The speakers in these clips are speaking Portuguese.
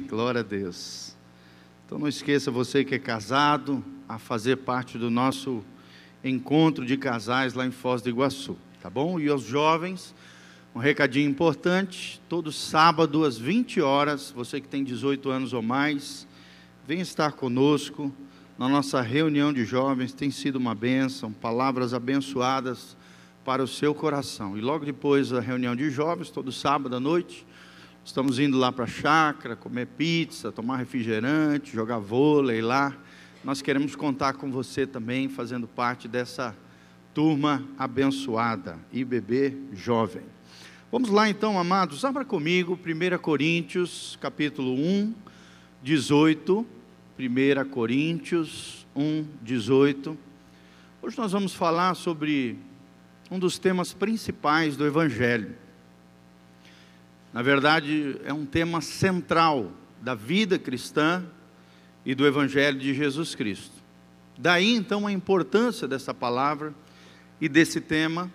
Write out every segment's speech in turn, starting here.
Glória a Deus. Então não esqueça você que é casado a fazer parte do nosso encontro de casais lá em Foz do Iguaçu, tá bom? E aos jovens, um recadinho importante, todo sábado às 20 horas, você que tem 18 anos ou mais, vem estar conosco na nossa reunião de jovens, tem sido uma bênção, palavras abençoadas para o seu coração. E logo depois da reunião de jovens, todo sábado à noite, Estamos indo lá para a chácara, comer pizza, tomar refrigerante, jogar vôlei lá. Nós queremos contar com você também, fazendo parte dessa turma abençoada, IBB Jovem. Vamos lá então, amados, abra comigo 1 Coríntios, capítulo 1, 18. 1 Coríntios 1, 18. Hoje nós vamos falar sobre um dos temas principais do Evangelho na verdade, é um tema central da vida cristã e do Evangelho de Jesus Cristo. Daí então a importância dessa palavra e desse tema.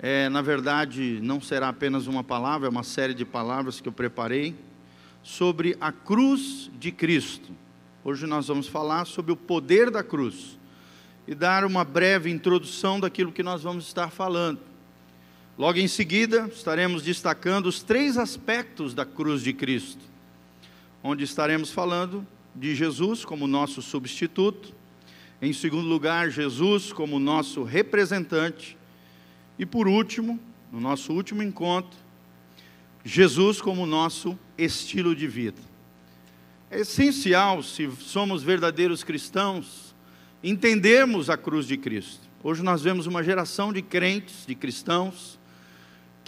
É, na verdade, não será apenas uma palavra, é uma série de palavras que eu preparei sobre a cruz de Cristo. Hoje nós vamos falar sobre o poder da cruz e dar uma breve introdução daquilo que nós vamos estar falando. Logo em seguida, estaremos destacando os três aspectos da cruz de Cristo, onde estaremos falando de Jesus como nosso substituto, em segundo lugar, Jesus como nosso representante, e por último, no nosso último encontro, Jesus como nosso estilo de vida. É essencial, se somos verdadeiros cristãos, entendermos a cruz de Cristo. Hoje nós vemos uma geração de crentes, de cristãos,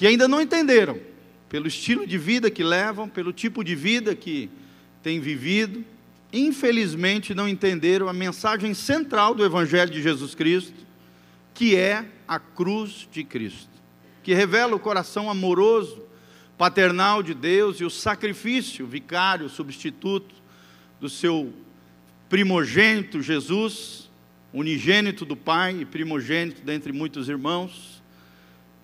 que ainda não entenderam, pelo estilo de vida que levam, pelo tipo de vida que têm vivido, infelizmente não entenderam a mensagem central do Evangelho de Jesus Cristo, que é a cruz de Cristo, que revela o coração amoroso, paternal de Deus e o sacrifício vicário, substituto do seu primogênito Jesus, unigênito do Pai e primogênito dentre muitos irmãos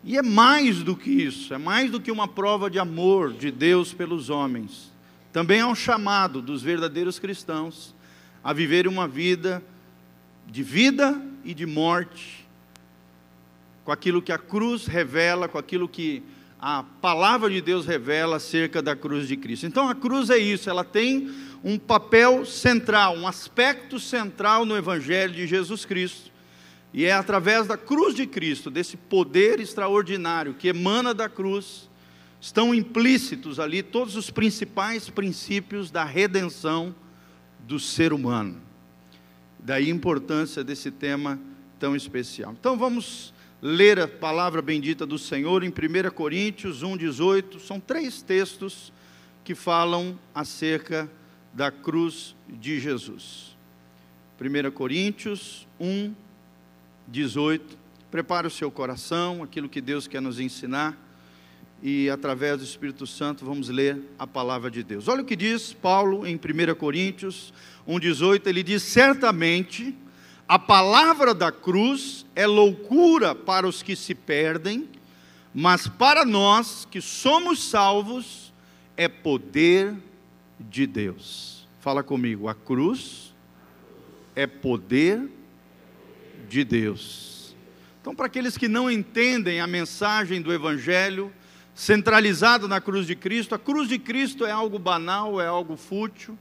e é mais do que isso, é mais do que uma prova de amor de Deus pelos homens. Também é um chamado dos verdadeiros cristãos a viver uma vida de vida e de morte, com aquilo que a cruz revela, com aquilo que a palavra de Deus revela acerca da cruz de Cristo. Então a cruz é isso, ela tem um papel central, um aspecto central no Evangelho de Jesus Cristo. E é através da cruz de Cristo, desse poder extraordinário que emana da cruz, estão implícitos ali todos os principais princípios da redenção do ser humano. Daí a importância desse tema tão especial. Então vamos ler a palavra bendita do Senhor em 1 Coríntios 1,18. São três textos que falam acerca da cruz de Jesus. 1 Coríntios 1, 18. Prepare o seu coração, aquilo que Deus quer nos ensinar, e através do Espírito Santo vamos ler a palavra de Deus. Olha o que diz Paulo em 1 Coríntios 1,18: ele diz: Certamente a palavra da cruz é loucura para os que se perdem, mas para nós que somos salvos é poder de Deus. Fala comigo, a cruz é poder de Deus. Então, para aqueles que não entendem a mensagem do Evangelho, centralizado na cruz de Cristo, a cruz de Cristo é algo banal, é algo fútil,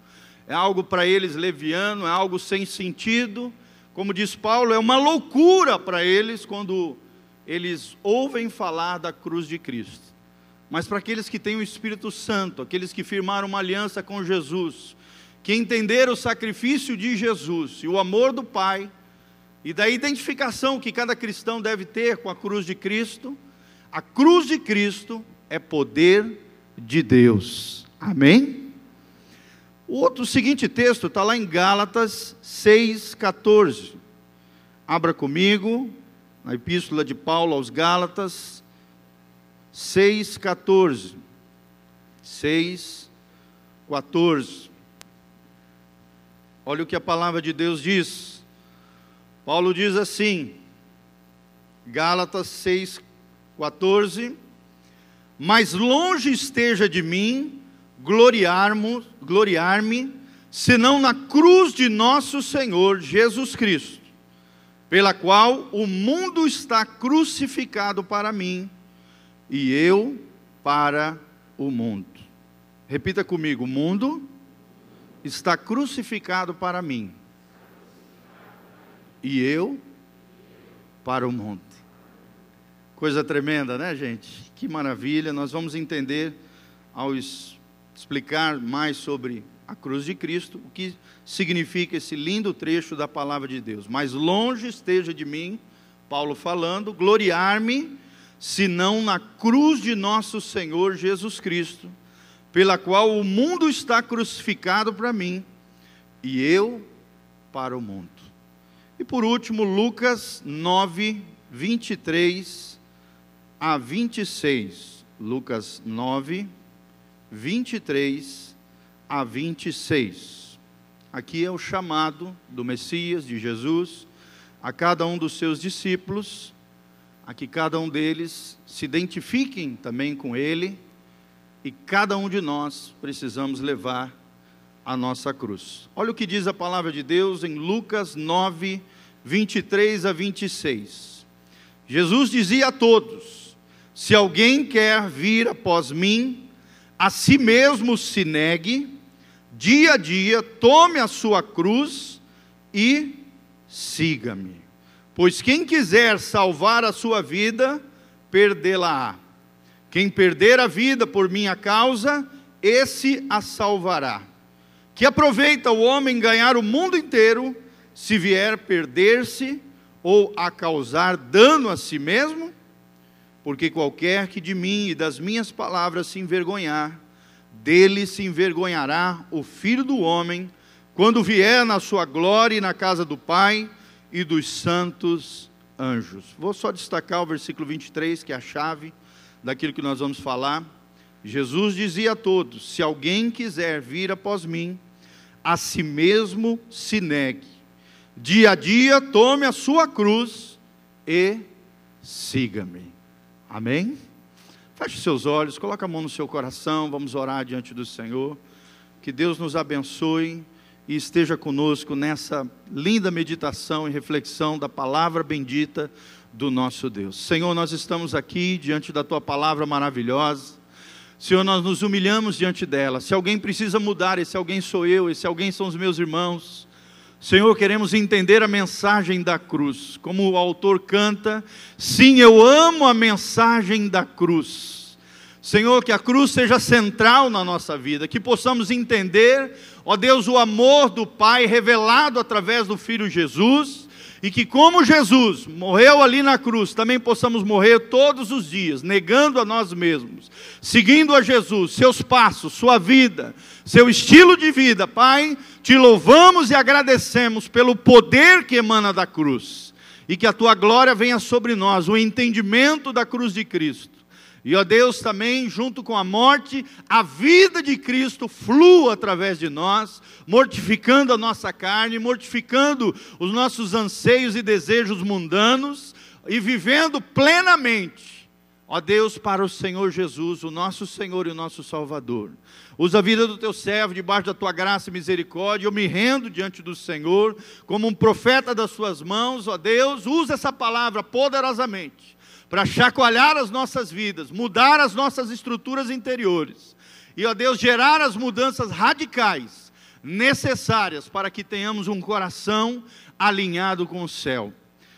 é algo para eles leviano, é algo sem sentido. Como diz Paulo, é uma loucura para eles quando eles ouvem falar da cruz de Cristo. Mas para aqueles que têm o Espírito Santo, aqueles que firmaram uma aliança com Jesus, que entenderam o sacrifício de Jesus e o amor do Pai, e da identificação que cada cristão deve ter com a cruz de Cristo, a cruz de Cristo é poder de Deus. Amém? O outro o seguinte texto está lá em Gálatas 6,14. Abra comigo, na epístola de Paulo aos Gálatas 6,14. 6,14. Olha o que a palavra de Deus diz. Paulo diz assim, Gálatas 6, 14: Mas longe esteja de mim gloriar-me, gloriar-me, senão na cruz de nosso Senhor Jesus Cristo, pela qual o mundo está crucificado para mim e eu para o mundo. Repita comigo: o mundo está crucificado para mim e eu para o mundo. Coisa tremenda, né, gente? Que maravilha. Nós vamos entender ao explicar mais sobre a cruz de Cristo, o que significa esse lindo trecho da palavra de Deus. Mas longe esteja de mim, Paulo falando, gloriar-me, senão na cruz de nosso Senhor Jesus Cristo, pela qual o mundo está crucificado para mim e eu para o mundo. E por último, Lucas 9, 23 a 26. Lucas 9, 23 a 26. Aqui é o chamado do Messias, de Jesus, a cada um dos seus discípulos, a que cada um deles se identifiquem também com ele, e cada um de nós precisamos levar a nossa cruz. Olha o que diz a palavra de Deus em Lucas 9, 23 a 26. Jesus dizia a todos: se alguém quer vir após mim, a si mesmo se negue, dia a dia, tome a sua cruz e siga-me. Pois quem quiser salvar a sua vida, perdê-la-á. Quem perder a vida por minha causa, esse a salvará. Que aproveita o homem ganhar o mundo inteiro, se vier perder-se ou a causar dano a si mesmo? porque qualquer que de mim e das minhas palavras se envergonhar, dele se envergonhará o filho do homem, quando vier na sua glória e na casa do Pai e dos santos anjos. Vou só destacar o versículo 23, que é a chave daquilo que nós vamos falar. Jesus dizia a todos: Se alguém quiser vir após mim, a si mesmo se negue. Dia a dia tome a sua cruz e siga-me. Amém? Feche seus olhos, coloque a mão no seu coração, vamos orar diante do Senhor. Que Deus nos abençoe e esteja conosco nessa linda meditação e reflexão da palavra bendita do nosso Deus. Senhor, nós estamos aqui diante da tua palavra maravilhosa. Senhor, nós nos humilhamos diante dela. Se alguém precisa mudar, esse alguém sou eu, esse alguém são os meus irmãos. Senhor, queremos entender a mensagem da cruz. Como o autor canta, sim, eu amo a mensagem da cruz. Senhor, que a cruz seja central na nossa vida, que possamos entender, ó Deus, o amor do Pai revelado através do Filho Jesus e que, como Jesus morreu ali na cruz, também possamos morrer todos os dias, negando a nós mesmos, seguindo a Jesus, seus passos, sua vida, seu estilo de vida. Pai, te louvamos e agradecemos pelo poder que emana da cruz e que a tua glória venha sobre nós, o entendimento da cruz de Cristo e ó Deus, também, junto com a morte, a vida de Cristo flua através de nós, mortificando a nossa carne, mortificando os nossos anseios e desejos mundanos e vivendo plenamente, ó Deus, para o Senhor Jesus, o nosso Senhor e o nosso Salvador. Usa a vida do teu servo debaixo da tua graça e misericórdia. Eu me rendo diante do Senhor como um profeta das suas mãos, ó Deus. Usa essa palavra poderosamente para chacoalhar as nossas vidas, mudar as nossas estruturas interiores e, ó Deus, gerar as mudanças radicais necessárias para que tenhamos um coração alinhado com o céu.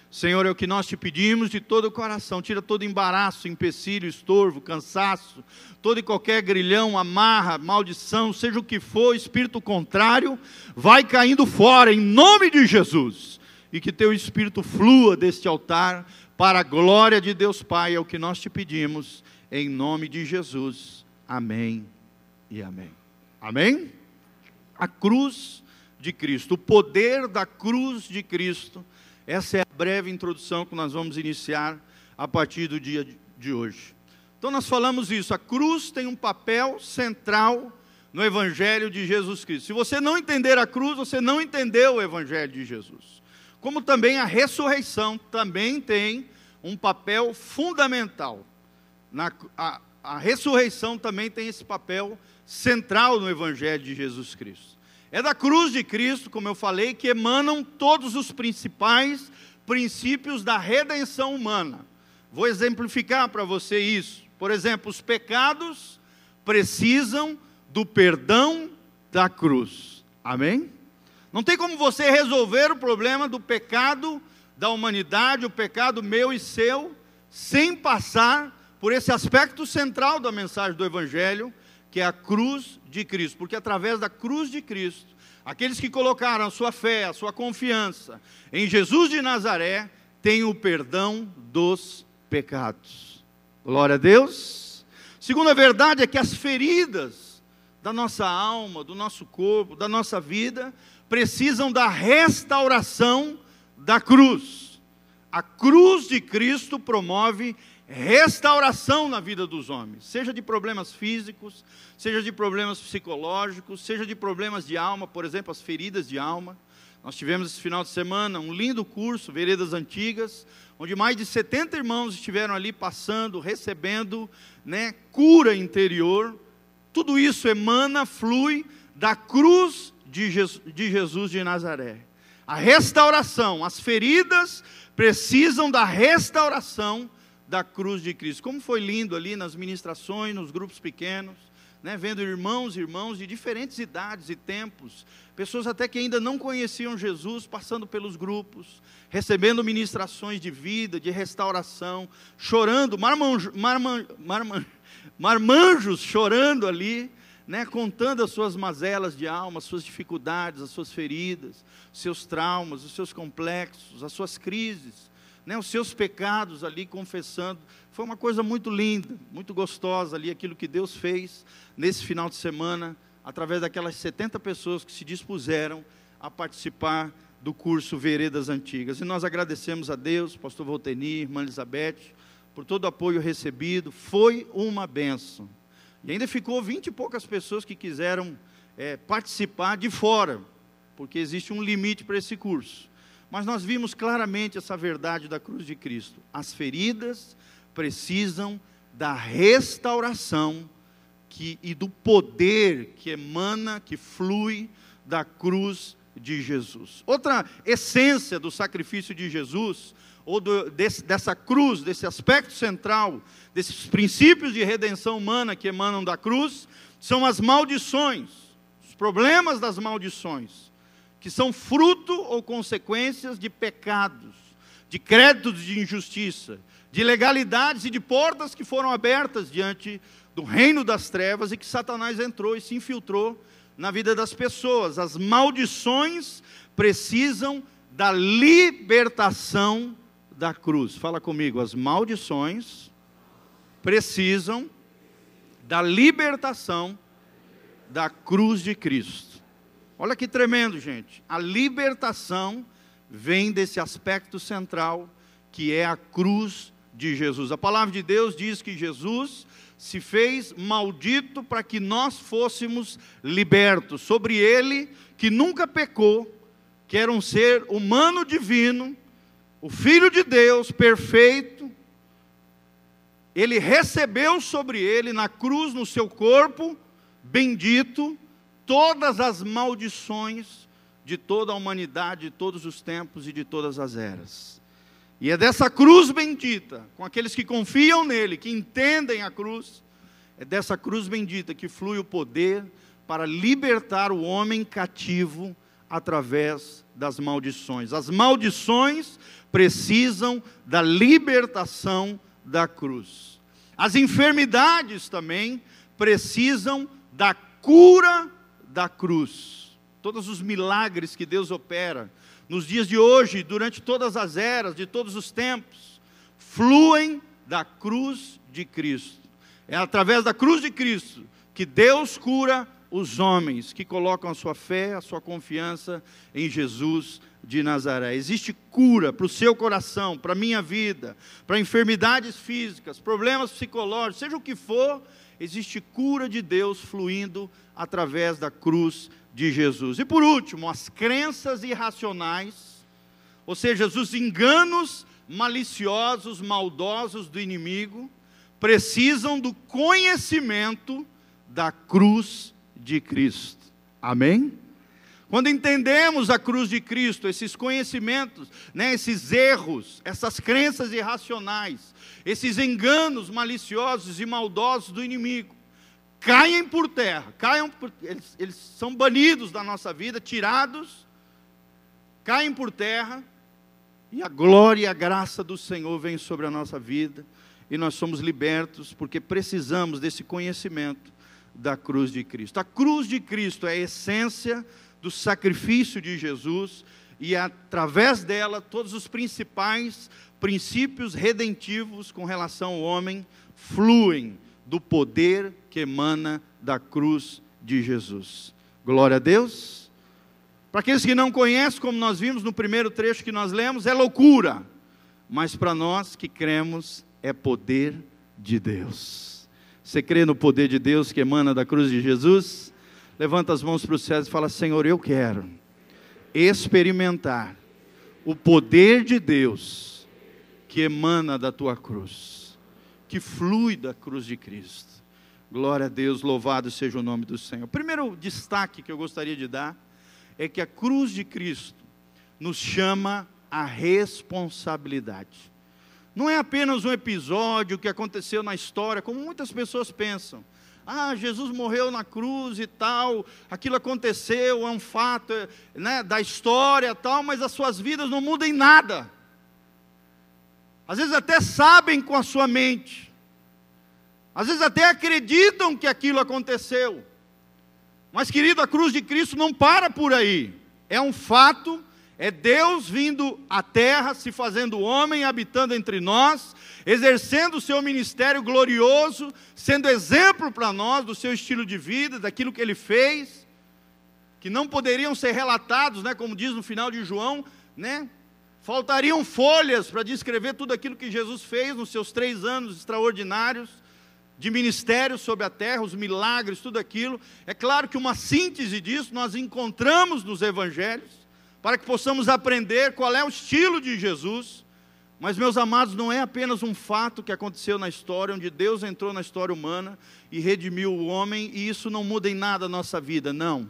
Senhor, é o que nós te pedimos de todo o coração. Tira todo embaraço, empecilho, estorvo, cansaço, todo e qualquer grilhão, amarra, maldição, seja o que for, espírito contrário, vai caindo fora em nome de Jesus. E que teu espírito flua deste altar para a glória de Deus Pai, é o que nós te pedimos, em nome de Jesus. Amém e amém. Amém? A cruz de Cristo, o poder da cruz de Cristo. Essa é a breve introdução que nós vamos iniciar a partir do dia de hoje. Então, nós falamos isso, a cruz tem um papel central no Evangelho de Jesus Cristo. Se você não entender a cruz, você não entendeu o Evangelho de Jesus como também a ressurreição também tem um papel fundamental. Na, a, a ressurreição também tem esse papel central no Evangelho de Jesus Cristo. É da cruz de Cristo, como eu falei, que emanam todos os principais princípios da redenção humana. Vou exemplificar para você isso. Por exemplo, os pecados precisam do perdão da cruz. Amém? Não tem como você resolver o problema do pecado da humanidade, o pecado meu e seu, sem passar por esse aspecto central da mensagem do Evangelho, que é a cruz de Cristo. Porque através da cruz de Cristo, aqueles que colocaram a sua fé, a sua confiança em Jesus de Nazaré, têm o perdão dos pecados. Glória a Deus. Segunda verdade é que as feridas da nossa alma, do nosso corpo, da nossa vida, precisam da restauração da cruz. A cruz de Cristo promove restauração na vida dos homens, seja de problemas físicos, seja de problemas psicológicos, seja de problemas de alma, por exemplo, as feridas de alma. Nós tivemos esse final de semana um lindo curso, Veredas Antigas, onde mais de 70 irmãos estiveram ali passando, recebendo né, cura interior. Tudo isso emana, flui da cruz de Jesus de, Nazaré. A restauração, as feridas precisam da restauração da cruz de Cristo. Como foi lindo ali nas ministrações, nos grupos pequenos, né, vendo irmãos e irmãos de diferentes idades e tempos, pessoas até que ainda não conheciam Jesus, passando pelos grupos, recebendo ministrações de vida, de restauração, chorando, marmanjo, marman, marman, marmanjos chorando ali, né, contando as suas mazelas de alma, as suas dificuldades, as suas feridas, seus traumas, os seus complexos, as suas crises né, os seus pecados ali, confessando. Foi uma coisa muito linda, muito gostosa ali, aquilo que Deus fez nesse final de semana, através daquelas 70 pessoas que se dispuseram a participar do curso Veredas Antigas. E nós agradecemos a Deus, pastor Volteni, irmã Elizabeth, por todo o apoio recebido. Foi uma benção. E ainda ficou vinte e poucas pessoas que quiseram é, participar de fora, porque existe um limite para esse curso. Mas nós vimos claramente essa verdade da cruz de Cristo. As feridas precisam da restauração que, e do poder que emana, que flui da cruz de Jesus. Outra essência do sacrifício de Jesus, ou do, desse, dessa cruz, desse aspecto central, desses princípios de redenção humana que emanam da cruz, são as maldições, os problemas das maldições que são fruto ou consequências de pecados, de créditos de injustiça, de legalidades e de portas que foram abertas diante do reino das trevas e que Satanás entrou e se infiltrou na vida das pessoas. As maldições precisam da libertação da cruz. Fala comigo, as maldições precisam da libertação da cruz de Cristo. Olha que tremendo, gente. A libertação vem desse aspecto central que é a cruz de Jesus. A palavra de Deus diz que Jesus se fez maldito para que nós fôssemos libertos. Sobre ele, que nunca pecou, que era um ser humano divino, o Filho de Deus, perfeito, ele recebeu sobre ele, na cruz, no seu corpo, bendito, todas as maldições de toda a humanidade, de todos os tempos e de todas as eras. E é dessa cruz bendita, com aqueles que confiam nele, que entendem a cruz, é dessa cruz bendita que flui o poder para libertar o homem cativo através das maldições. As maldições precisam da libertação da cruz. As enfermidades também precisam da cura da cruz. Todos os milagres que Deus opera nos dias de hoje, durante todas as eras, de todos os tempos, fluem da cruz de Cristo. É através da cruz de Cristo que Deus cura os homens que colocam a sua fé, a sua confiança em Jesus de Nazaré. Existe cura para o seu coração, para a minha vida, para enfermidades físicas, problemas psicológicos, seja o que for, existe cura de Deus fluindo através da cruz de Jesus. E por último, as crenças irracionais, ou seja, os enganos maliciosos, maldosos do inimigo, precisam do conhecimento da cruz de Cristo. Amém? Quando entendemos a cruz de Cristo, esses conhecimentos, né, esses erros, essas crenças irracionais, esses enganos maliciosos e maldosos do inimigo, caem por terra, caiam por, eles, eles são banidos da nossa vida, tirados, caem por terra, e a glória e a graça do Senhor vem sobre a nossa vida, e nós somos libertos, porque precisamos desse conhecimento da cruz de Cristo. A cruz de Cristo é a essência do sacrifício de Jesus e através dela todos os principais princípios redentivos com relação ao homem fluem do poder que emana da cruz de Jesus. Glória a Deus. Para aqueles que não conhecem, como nós vimos no primeiro trecho que nós lemos, é loucura, mas para nós que cremos, é poder de Deus. Você crê no poder de Deus que emana da cruz de Jesus? Levanta as mãos para o céu e fala: Senhor, eu quero experimentar o poder de Deus que emana da tua cruz, que flui da cruz de Cristo. Glória a Deus, louvado seja o nome do Senhor. O primeiro destaque que eu gostaria de dar é que a cruz de Cristo nos chama a responsabilidade. Não é apenas um episódio que aconteceu na história, como muitas pessoas pensam ah, Jesus morreu na cruz e tal, aquilo aconteceu, é um fato né, da história tal, mas as suas vidas não mudam em nada. Às vezes até sabem com a sua mente, às vezes até acreditam que aquilo aconteceu. Mas, querido, a cruz de Cristo não para por aí. É um fato é Deus vindo à terra, se fazendo homem, habitando entre nós, exercendo o seu ministério glorioso, sendo exemplo para nós do seu estilo de vida, daquilo que ele fez, que não poderiam ser relatados, né, como diz no final de João, né? Faltariam folhas para descrever tudo aquilo que Jesus fez nos seus três anos extraordinários de ministério sobre a terra, os milagres, tudo aquilo. É claro que uma síntese disso nós encontramos nos evangelhos para que possamos aprender qual é o estilo de Jesus. Mas, meus amados, não é apenas um fato que aconteceu na história, onde Deus entrou na história humana e redimiu o homem, e isso não muda em nada a nossa vida, não.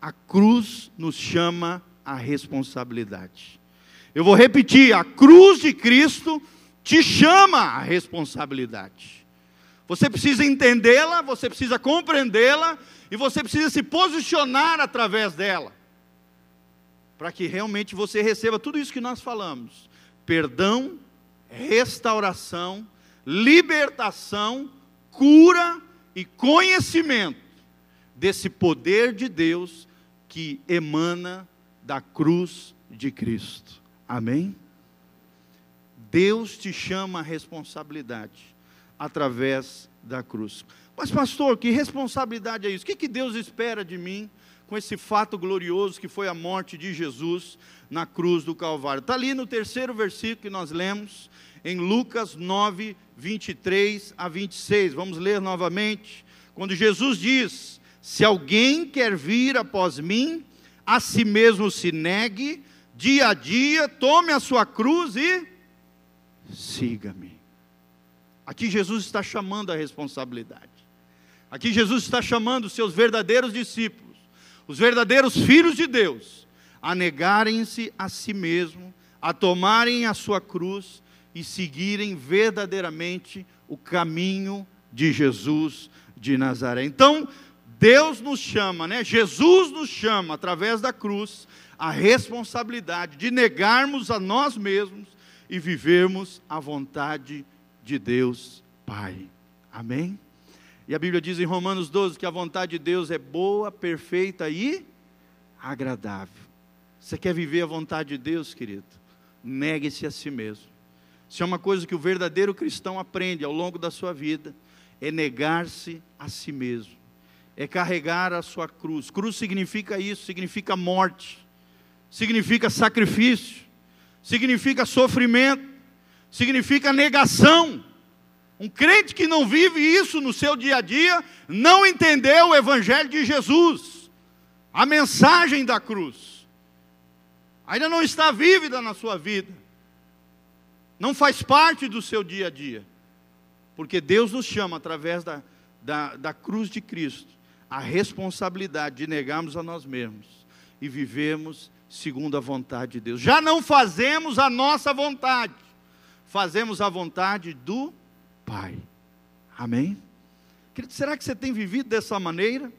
A cruz nos chama à responsabilidade. Eu vou repetir: a cruz de Cristo te chama à responsabilidade. Você precisa entendê-la, você precisa compreendê-la, e você precisa se posicionar através dela para que realmente você receba tudo isso que nós falamos: perdão, restauração, libertação, cura e conhecimento desse poder de Deus que emana da cruz de Cristo. Amém? Deus te chama a responsabilidade através da cruz. Mas, pastor, que responsabilidade é isso? O que, que Deus espera de mim? Com esse fato glorioso que foi a morte de Jesus na cruz do Calvário. Está ali no terceiro versículo que nós lemos, em Lucas 9, 23 a 26. Vamos ler novamente. Quando Jesus diz: Se alguém quer vir após mim, a si mesmo se negue, dia a dia, tome a sua cruz e siga-me. Aqui Jesus está chamando a responsabilidade. Aqui Jesus está chamando os seus verdadeiros discípulos os verdadeiros filhos de Deus, a negarem-se a si mesmo, a tomarem a sua cruz e seguirem verdadeiramente o caminho de Jesus de Nazaré. Então, Deus nos chama, né? Jesus nos chama através da cruz a responsabilidade de negarmos a nós mesmos e vivermos a vontade de Deus Pai. Amém? E a Bíblia diz em Romanos 12 que a vontade de Deus é boa, perfeita e agradável. Você quer viver a vontade de Deus, querido? Negue-se a si mesmo. Se é uma coisa que o verdadeiro cristão aprende ao longo da sua vida, é negar-se a si mesmo, é carregar a sua cruz. Cruz significa isso, significa morte, significa sacrifício, significa sofrimento, significa negação. Um crente que não vive isso no seu dia a dia, não entendeu o Evangelho de Jesus, a mensagem da cruz. Ainda não está vívida na sua vida, não faz parte do seu dia a dia. Porque Deus nos chama, através da, da, da cruz de Cristo, a responsabilidade de negarmos a nós mesmos e vivermos segundo a vontade de Deus. Já não fazemos a nossa vontade, fazemos a vontade do Pai. Amém? será que você tem vivido dessa maneira?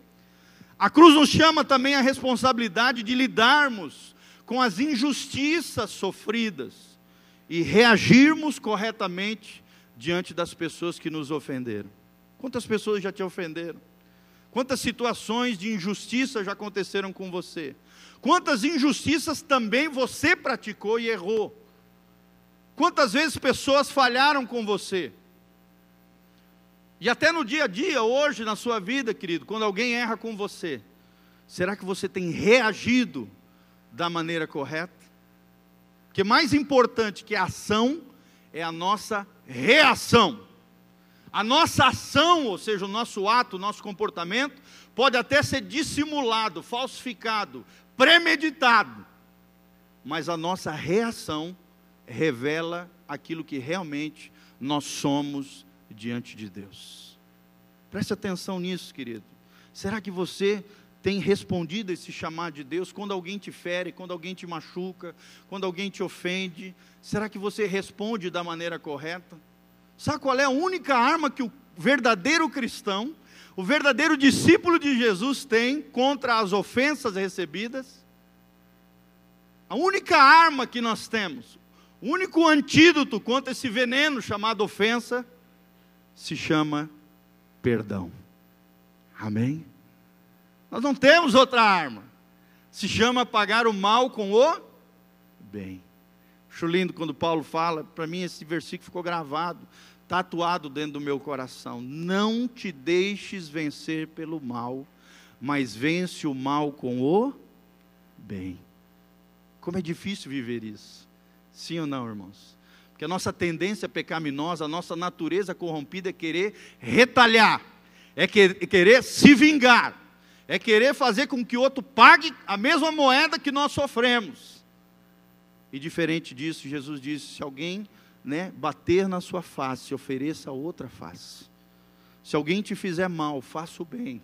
A cruz nos chama também a responsabilidade de lidarmos com as injustiças sofridas e reagirmos corretamente diante das pessoas que nos ofenderam. Quantas pessoas já te ofenderam? Quantas situações de injustiça já aconteceram com você? Quantas injustiças também você praticou e errou? Quantas vezes pessoas falharam com você? E até no dia a dia, hoje, na sua vida, querido, quando alguém erra com você, será que você tem reagido da maneira correta? Porque mais importante que a ação é a nossa reação. A nossa ação, ou seja, o nosso ato, o nosso comportamento, pode até ser dissimulado, falsificado, premeditado, mas a nossa reação revela aquilo que realmente nós somos diante de Deus. Preste atenção nisso, querido. Será que você tem respondido esse chamado de Deus quando alguém te fere, quando alguém te machuca, quando alguém te ofende? Será que você responde da maneira correta? Sabe qual é a única arma que o verdadeiro cristão, o verdadeiro discípulo de Jesus tem contra as ofensas recebidas? A única arma que nós temos, o único antídoto contra esse veneno chamado ofensa, se chama perdão. Amém? Nós não temos outra arma. Se chama pagar o mal com o bem. Acho lindo quando Paulo fala, para mim esse versículo ficou gravado, tatuado dentro do meu coração. Não te deixes vencer pelo mal, mas vence o mal com o bem. Como é difícil viver isso. Sim ou não, irmãos? Porque a nossa tendência pecaminosa, a nossa natureza corrompida é querer retalhar, é querer se vingar, é querer fazer com que outro pague a mesma moeda que nós sofremos. E diferente disso, Jesus disse: se alguém né, bater na sua face, ofereça outra face. Se alguém te fizer mal, faça o bem.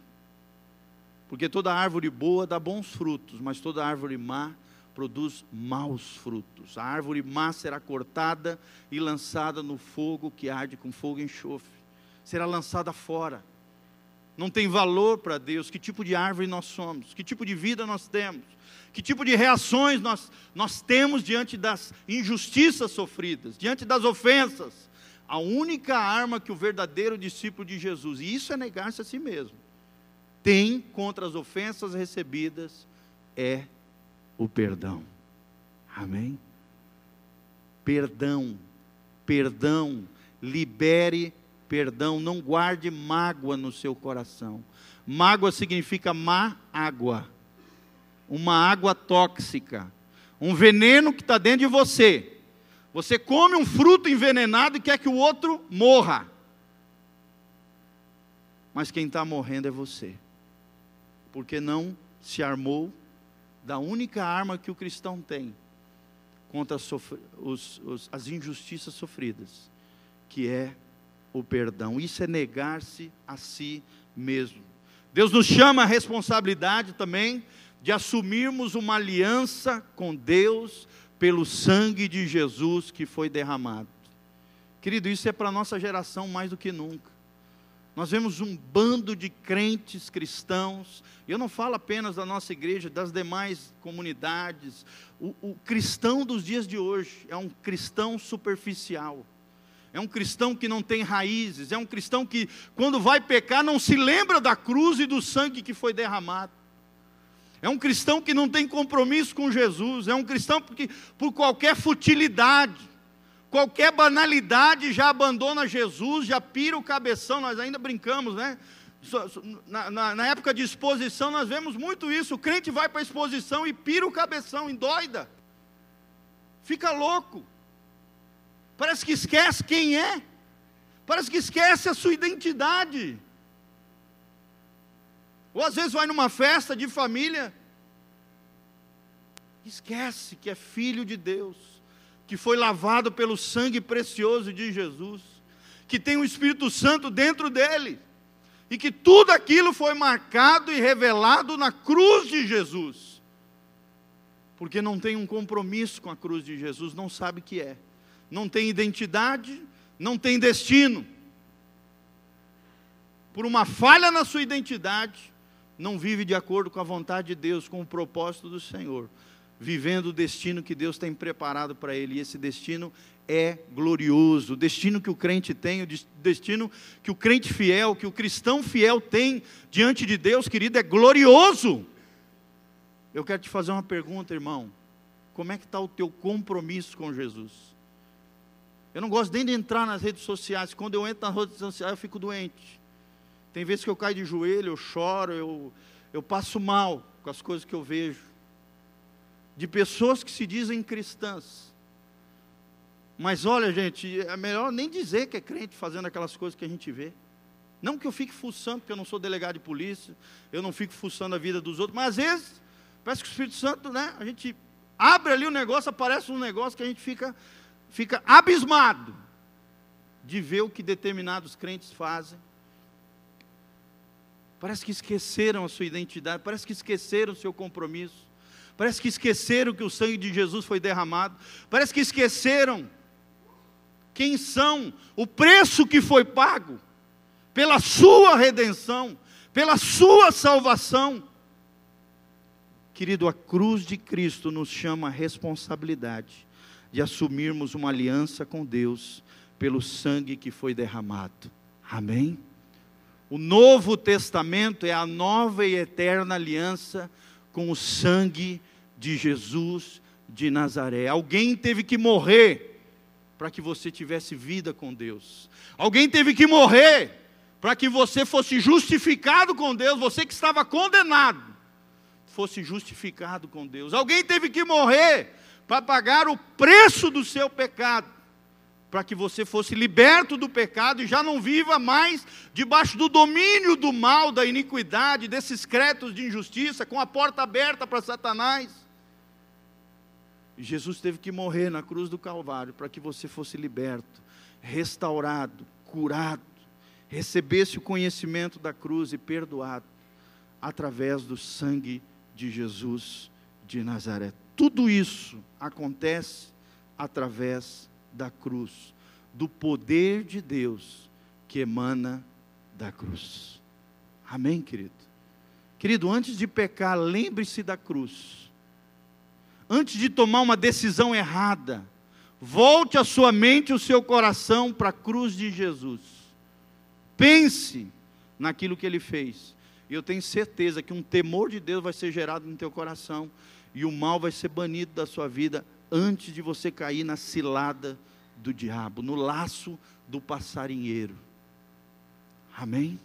Porque toda árvore boa dá bons frutos, mas toda árvore má produz maus frutos. A árvore má será cortada e lançada no fogo que arde com fogo e enxofre. Será lançada fora. Não tem valor para Deus. Que tipo de árvore nós somos? Que tipo de vida nós temos? Que tipo de reações nós, nós temos diante das injustiças sofridas, diante das ofensas? A única arma que o verdadeiro discípulo de Jesus, e isso é negar-se a si mesmo, tem contra as ofensas recebidas é o perdão. Amém? Perdão, perdão, libere perdão, não guarde mágoa no seu coração. Mágoa significa má água, uma água tóxica, um veneno que está dentro de você. Você come um fruto envenenado e quer que o outro morra. Mas quem está morrendo é você, porque não se armou da única arma que o cristão tem contra as, os, os, as injustiças sofridas, que é o perdão. Isso é negar-se a si mesmo. Deus nos chama a responsabilidade também de assumirmos uma aliança com Deus pelo sangue de Jesus que foi derramado. Querido, isso é para a nossa geração mais do que nunca. Nós vemos um bando de crentes cristãos, eu não falo apenas da nossa igreja, das demais comunidades. O, o, cristão dos dias de hoje é um cristão superficial, é um cristão que não tem raízes, é um cristão que, quando vai pecar, não se lembra da cruz e do sangue que foi derramado. É um cristão que não tem compromisso com Jesus, é um cristão que, por qualquer futilidade, qualquer banalidade já abandona Jesus, já pira o cabeção, nós ainda brincamos, né? Na, na, na, época de exposição, nós vemos muito isso. O crente vai para a exposição e pira o cabeção, endoida. Fica louco. Parece que esquece quem é. Parece que esquece a sua identidade. Ou às vezes vai numa festa de família, esquece que é filho de Deus que foi lavado pelo sangue precioso de Jesus, que tem o Espírito Santo dentro dele. E que tudo aquilo foi marcado e revelado na cruz de Jesus. Porque não tem um compromisso com a cruz de Jesus, não sabe o que é. Não tem identidade, não tem destino. Por uma falha na sua identidade, não vive de acordo com a vontade de Deus, com o propósito do Senhor, vivendo o destino que Deus tem preparado para ele. E esse destino é glorioso. O destino que o crente tem, o destino que o crente fiel, que o cristão fiel tem diante de Deus, querido, é glorioso. Eu quero te fazer uma pergunta, irmão. Como é que está o teu compromisso com Jesus? Eu não gosto nem de entrar nas redes sociais. Quando eu entro nas redes sociais, eu fico doente. Tem vezes que eu caio de joelho, eu choro, eu, eu passo mal com as coisas que eu vejo. De pessoas que se dizem cristãs. Mas olha, gente, é melhor nem dizer que é crente fazendo aquelas coisas que a gente vê. Não que eu fique fuçando, porque eu não sou delegado de polícia, eu não fico fuçando a vida dos outros, mas às vezes, parece que o Espírito Santo, né, a gente abre ali o negócio, aparece um negócio que a gente fica, fica abismado de ver o que determinados crentes fazem Parece que esqueceram a sua identidade, parece que esqueceram o seu compromisso, parece que esqueceram que o sangue de Jesus foi derramado, parece que esqueceram quem são, o preço que foi pago pela sua redenção, pela sua salvação. Querido, a cruz de Cristo nos chama a responsabilidade de assumirmos uma aliança com Deus pelo sangue que foi derramado. Amém? O Novo Testamento é a nova e eterna aliança com o sangue de Jesus de Nazaré. Alguém teve que morrer para que você tivesse vida com Deus. Alguém teve que morrer para que você fosse justificado com Deus, você que estava condenado, fosse justificado com Deus. Alguém teve que morrer para pagar o preço do seu pecado para que você fosse liberto do pecado e já não viva mais debaixo do domínio do mal, da iniquidade, desses créditos de injustiça, com a porta aberta para Satanás. Jesus teve que morrer na cruz do Calvário para que você fosse liberto, restaurado, curado, recebesse o conhecimento da cruz e perdoado através do sangue de Jesus de Nazaré. Tudo isso acontece através da cruz, do poder de Deus que emana da cruz. Amém, querido? Querido, antes de pecar, lembre-se da cruz. Antes de tomar uma decisão errada, volte a sua mente e o seu coração para a cruz de Jesus. Pense naquilo que ele fez. E eu tenho certeza que um temor de Deus vai ser gerado no teu coração e o mal vai ser banido da sua vida antes de você cair na cilada do diabo, no laço do passarinheiro. Amém?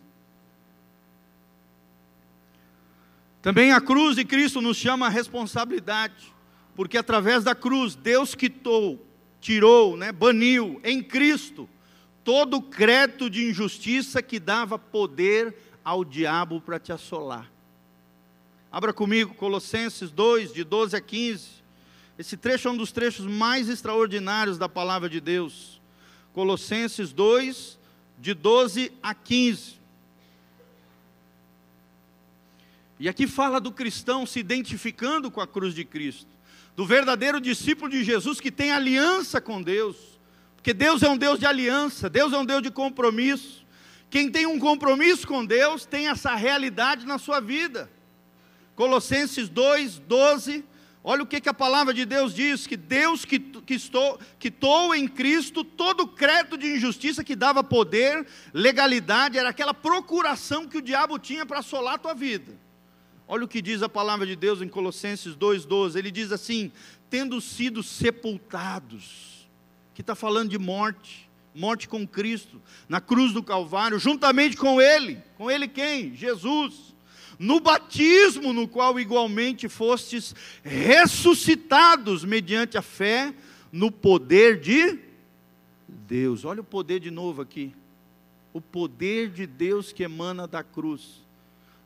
Também a cruz de Cristo nos chama a responsabilidade, porque através da cruz Deus quitou, tirou, né, baniu em Cristo todo o crédito de injustiça que dava poder ao diabo para te assolar. Abra comigo Colossenses 2, de 12 a 15. Esse trecho é um dos trechos mais extraordinários da palavra de Deus. Colossenses 2, de 12 a 15. E aqui fala do cristão se identificando com a cruz de Cristo, do verdadeiro discípulo de Jesus que tem aliança com Deus, porque Deus é um Deus de aliança, Deus é um Deus de compromisso. Quem tem um compromisso com Deus tem essa realidade na sua vida. Colossenses 2, 12 Olha o que, que a palavra de Deus diz: que Deus que, que estou, quitou em Cristo todo o crédito de injustiça que dava poder, legalidade, era aquela procuração que o diabo tinha para assolar a tua vida. Olha o que diz a palavra de Deus em Colossenses 2,12. Ele diz assim: tendo sido sepultados, que está falando de morte, morte com Cristo, na cruz do Calvário, juntamente com Ele. Com Ele quem? Jesus no batismo no qual igualmente fostes ressuscitados mediante a fé no poder de Deus. Olha o poder de novo aqui. O poder de Deus que emana da cruz,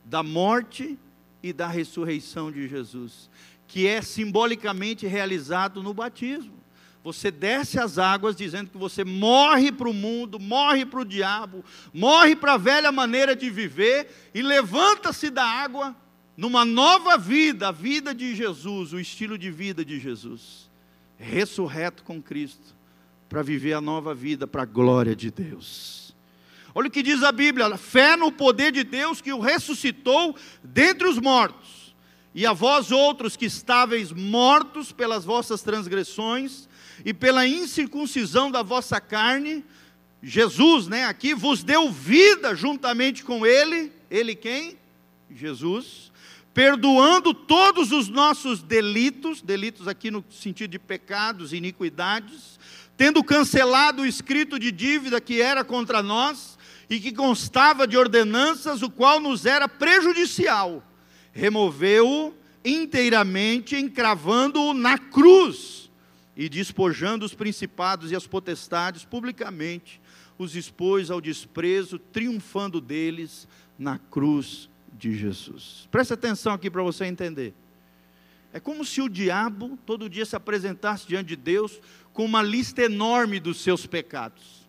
da morte e da ressurreição de Jesus, que é simbolicamente realizado no batismo. você desce as águas dizendo que você morre para o mundo, morre para o diabo, morre para a velha maneira de viver e levanta-se da água numa nova vida, a vida de Jesus, o estilo de vida de Jesus, ressurreto com Cristo, para viver a nova vida para a glória de Deus. Olha o que diz a Bíblia: fé no poder de Deus que o ressuscitou dentre os mortos. E a vós outros que estáveis mortos pelas vossas transgressões e pela incircuncisão da vossa carne, Jesus, né, aqui vos deu vida juntamente com ele, ele quem? Jesus, perdoando todos os nossos delitos, delitos aqui no sentido de pecados, iniquidades, tendo cancelado o escrito de dívida que era contra nós e que constava de ordenanças, o qual nos era prejudicial, removeu-o inteiramente, encravando-o na cruz e despojando os principados e as potestades publicamente, os expôs ao desprezo, triunfando deles na cruz de Jesus. Preste atenção aqui para você entender. É como se o diabo todo dia se apresentasse diante de Deus com uma lista enorme dos seus pecados.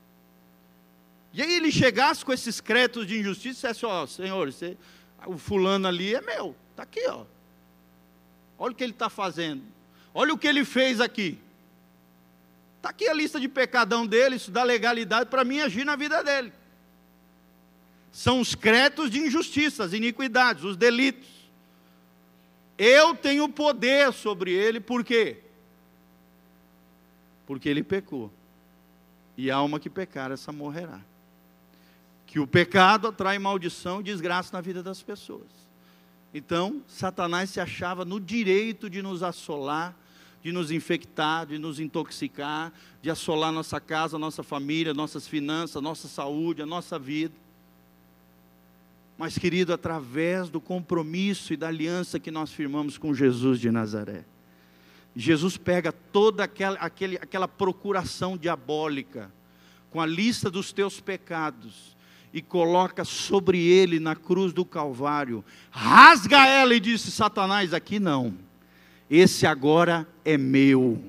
E aí ele chegasse com esses créditos de injustiça e dissesse: Ó, oh, Senhor, você, o fulano ali é meu, está aqui, ó. Olha o que ele está fazendo, olha o que ele fez aqui. Está aqui a lista de pecadão dele, isso dá legalidade para mim agir na vida dele. São os créditos de injustiças, iniquidades, os delitos. Eu tenho poder sobre ele, por quê? Porque ele pecou. E a alma que pecar, essa morrerá. Que o pecado atrai maldição e desgraça na vida das pessoas. Então, Satanás se achava no direito de nos assolar de nos infectar, de nos intoxicar, de assolar nossa casa, nossa família, nossas finanças, nossa saúde, a nossa vida. Mas, querido, através do compromisso e da aliança que nós firmamos com Jesus de Nazaré, Jesus pega toda aquela, aquele, aquela procuração diabólica, com a lista dos teus pecados, e coloca sobre ele na cruz do Calvário, rasga ela e disse: Satanás, aqui não esse agora é meu.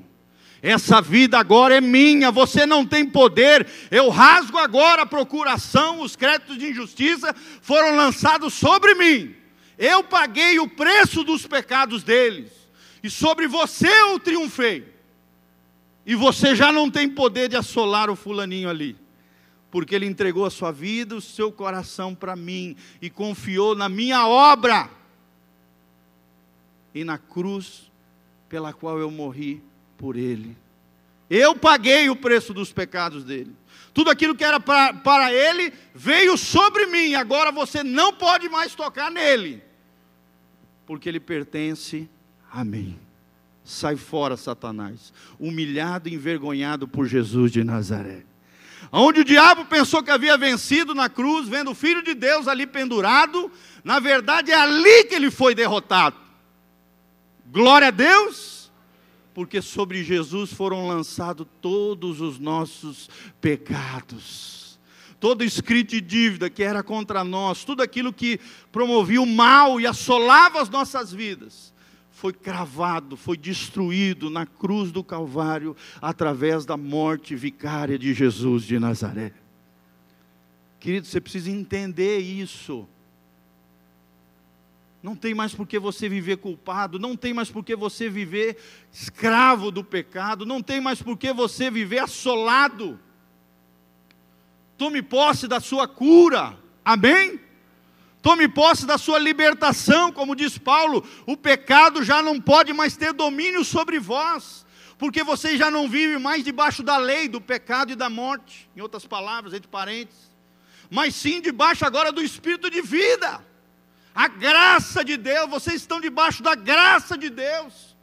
Essa vida agora é minha, você não tem poder. Eu rasgo agora a procuração, os créditos de injustiça foram lançados sobre mim. Eu paguei o preço dos pecados deles, e sobre você eu triunfei. E você já não tem poder de assolar o fulaninho ali, porque ele entregou a sua vida, o seu coração para mim e confiou na minha obra. E na cruz pela qual eu morri por ele. Eu paguei o preço dos pecados dele. Tudo aquilo que era pra, para ele veio sobre mim. Agora você não pode mais tocar nele, porque ele pertence a mim. Sai fora, Satanás, humilhado e envergonhado por Jesus de Nazaré. Onde o diabo pensou que havia vencido na cruz, vendo o Filho de Deus ali pendurado, na verdade é ali que ele foi derrotado. Glória a Deus, porque sobre Jesus foram lançados todos os nossos pecados. Todo escrito de dívida que era contra nós, tudo aquilo que promovia o mal e assolava as nossas vidas, foi cravado, foi destruído na cruz do Calvário através da morte vicária de Jesus de Nazaré. Querido, você precisa entender isso. Não tem mais por que você viver culpado, não tem mais por que você viver escravo do pecado, não tem mais por que você viver assolado. Tome posse da sua cura, amém? Tome posse da sua libertação, como diz Paulo, o pecado já não pode mais ter domínio sobre vós, porque você já não vive mais debaixo da lei do pecado e da morte, em outras palavras, entre parênteses, mas sim debaixo agora do espírito de vida. A graça de Deus, vocês estão debaixo da graça de Deus.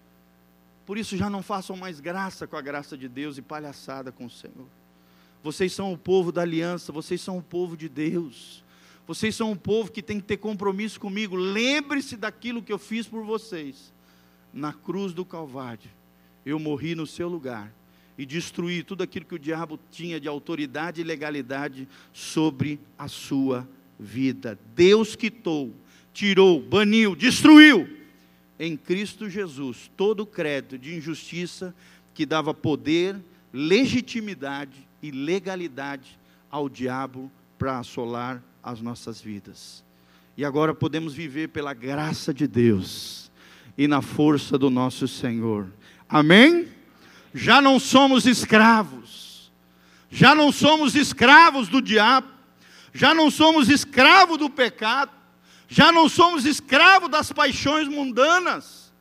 Por isso já não façam mais graça com a graça de Deus e palhaçada com o Senhor. Vocês são o povo da aliança, vocês são o povo de Deus. Vocês são um povo que tem que ter compromisso comigo. Lembre-se daquilo que eu fiz por vocês. Na cruz do Calvário, eu morri no seu lugar e destruí tudo aquilo que o diabo tinha de autoridade e legalidade sobre a sua vida. Deus quitou tirou, baniu, destruiu em Cristo Jesus todo o crédito de injustiça que dava poder, legitimidade e legalidade ao diabo para assolar as nossas vidas. E agora podemos viver pela graça de Deus e na força do nosso Senhor. Amém? Já não somos escravos, já não somos escravos do diabo, já não somos escravos do pecado, já não somos escravos das paixões mundanas,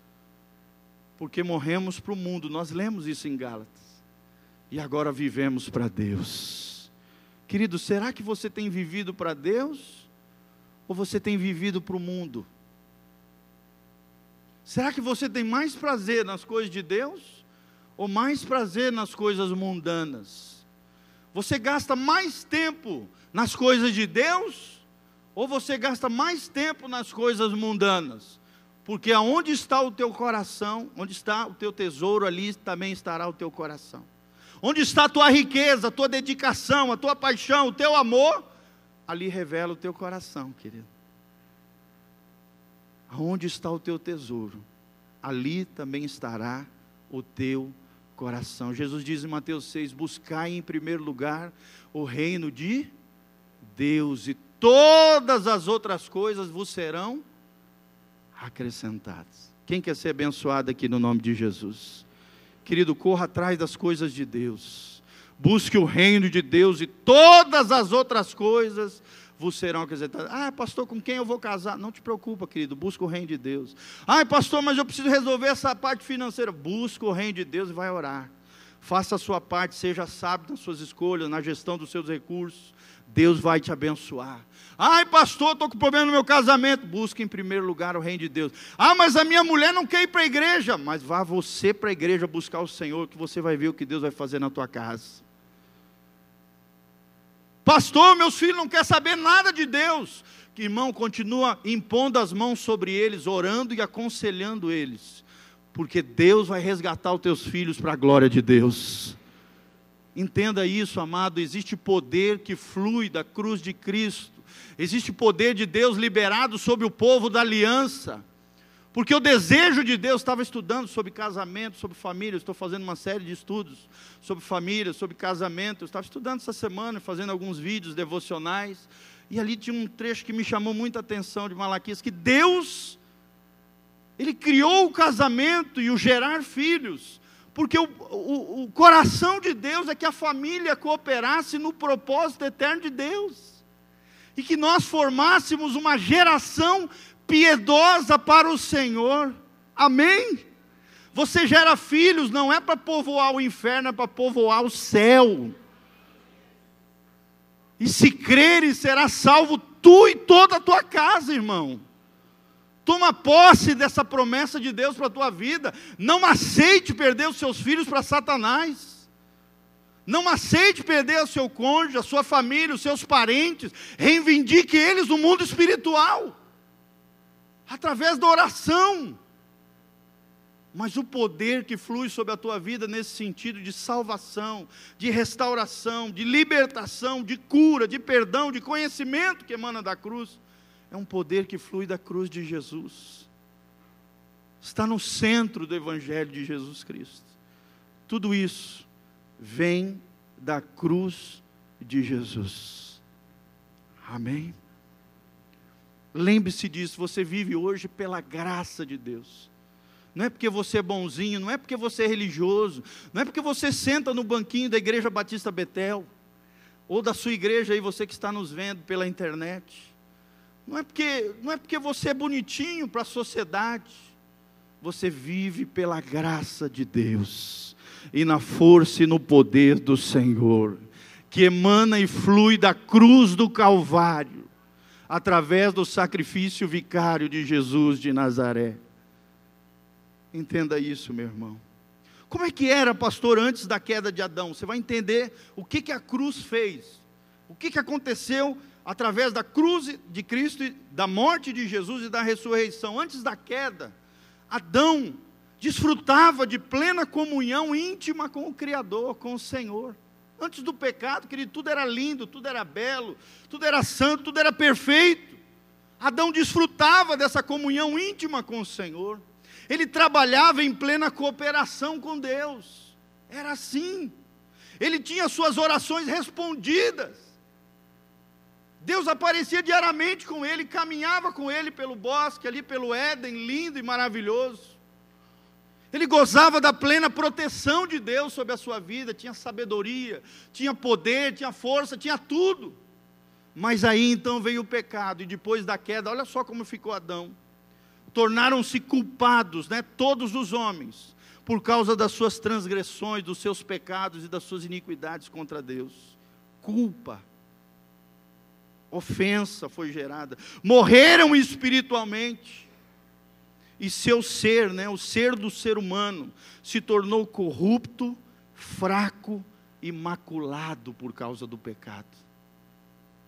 porque morremos para o mundo, nós lemos isso em Gálatas, e agora vivemos para Deus. Querido, será que você tem vivido para Deus? Ou você tem vivido para o mundo? Será que você tem mais prazer nas coisas de Deus? Ou mais prazer nas coisas mundanas? Você gasta mais tempo nas coisas de Deus? ou você gasta mais tempo nas coisas mundanas. Porque aonde está o teu coração, onde está o teu tesouro, ali também estará o teu coração. Onde está a tua riqueza, a tua dedicação, a tua paixão, o teu amor, ali revela o teu coração, querido. Aonde está o teu tesouro, ali também estará o teu coração. Jesus diz em Mateus 6: Buscai em primeiro lugar o reino de Deus e todas as outras coisas vos serão acrescentadas. Quem quer ser abençoado aqui no nome de Jesus? Querido, corra atrás das coisas de Deus. Busque o reino de Deus e todas as outras coisas vos serão acrescentadas. Ah, pastor, com quem eu vou casar? Não te preocupa, querido, busca o reino de Deus. Ah, pastor, mas eu preciso resolver essa parte financeira. Busca o reino de Deus e vai orar. Faça a sua parte, seja sábio nas suas escolhas, na gestão dos seus recursos. Deus vai te abençoar. Ai, pastor, estou com problema no meu casamento. Busque em primeiro lugar o reino de Deus. Ah, mas a minha mulher não quer ir para a igreja. Mas vá você para a igreja buscar o Senhor, que você vai ver o que Deus vai fazer na tua casa. Pastor, meus filhos não querem saber nada de Deus. Que irmão, continua impondo as mãos sobre eles, orando e aconselhando eles. Porque Deus vai resgatar os teus filhos para a glória de Deus. Entenda isso, amado, existe poder que flui da cruz de Cristo existe poder de Deus liberado sobre o povo da aliança. Porque o desejo de Deus estava estudando sobre casamento, sobre família. Estou fazendo uma série de estudos sobre família, sobre casamento. Estava estudando essa semana, fazendo alguns vídeos devocionais. E ali tinha um trecho que me chamou muita atenção de Malaquias: que Deus, Ele criou o casamento e o gerar filhos. Porque o, o, o coração de Deus é que a família cooperasse no propósito eterno de Deus e que nós formássemos uma geração piedosa para o Senhor. Amém? Você gera filhos não é para povoar o inferno, é para povoar o céu. E se creres, será salvo tu e toda a tua casa, irmão. Toma posse dessa promessa de Deus para a tua vida. Não aceite perder os seus filhos para Satanás. Não aceite perder o seu cônjuge, a sua família, os seus parentes. Reivindique eles no mundo espiritual. Através da oração. Mas o poder que flui sobre a tua vida nesse sentido de salvação, de restauração, de libertação, de cura, de perdão, de conhecimento que emana da cruz, é um poder que flui da cruz de Jesus. Está no centro do Evangelho de Jesus Cristo. Tudo isso vem da cruz de Jesus. Amém? Lembre-se disso, você vive hoje pela graça de Deus. Não é porque você é bonzinho, não é porque você é religioso, não é porque você senta no banquinho da Igreja Batista Betel, ou da sua igreja aí, você que está nos vendo pela internet. Não é porque, não é porque você é bonitinho para a sociedade. Você vive pela graça de Deus e na força e no poder do Senhor, que emana e flui da cruz do Calvário, através do sacrifício vicário de Jesus de Nazaré. Entenda isso, meu irmão. Como é que era, pastor, antes da queda de Adão? Você vai entender o que, que a cruz fez, o que, que aconteceu através da cruz de Cristo, da morte de Jesus e da ressurreição. Antes da queda, Adão desfrutava de plena comunhão íntima com o Criador, com o Senhor. Antes do pecado, querido, tudo era lindo, tudo era belo, tudo era santo, tudo era perfeito. Adão desfrutava dessa comunhão íntima com o Senhor. Ele trabalhava em plena cooperação com Deus. Era assim. Ele tinha suas orações respondidas. Deus aparecia diariamente com ele, caminhava com ele pelo bosque, ali pelo Éden, lindo e maravilhoso. Ele gozava da plena proteção de Deus sobre a sua vida, tinha sabedoria, tinha poder, tinha força, tinha tudo. Mas aí então veio o pecado, e depois da queda, olha só como ficou Adão. Tornaram-se culpados, né, todos os homens, por causa das suas transgressões, dos seus pecados e das suas iniquidades contra Deus. Culpa, ofensa foi gerada, morreram espiritualmente e seu ser, né, o ser do ser humano, se tornou corrupto, fraco e maculado por causa do pecado.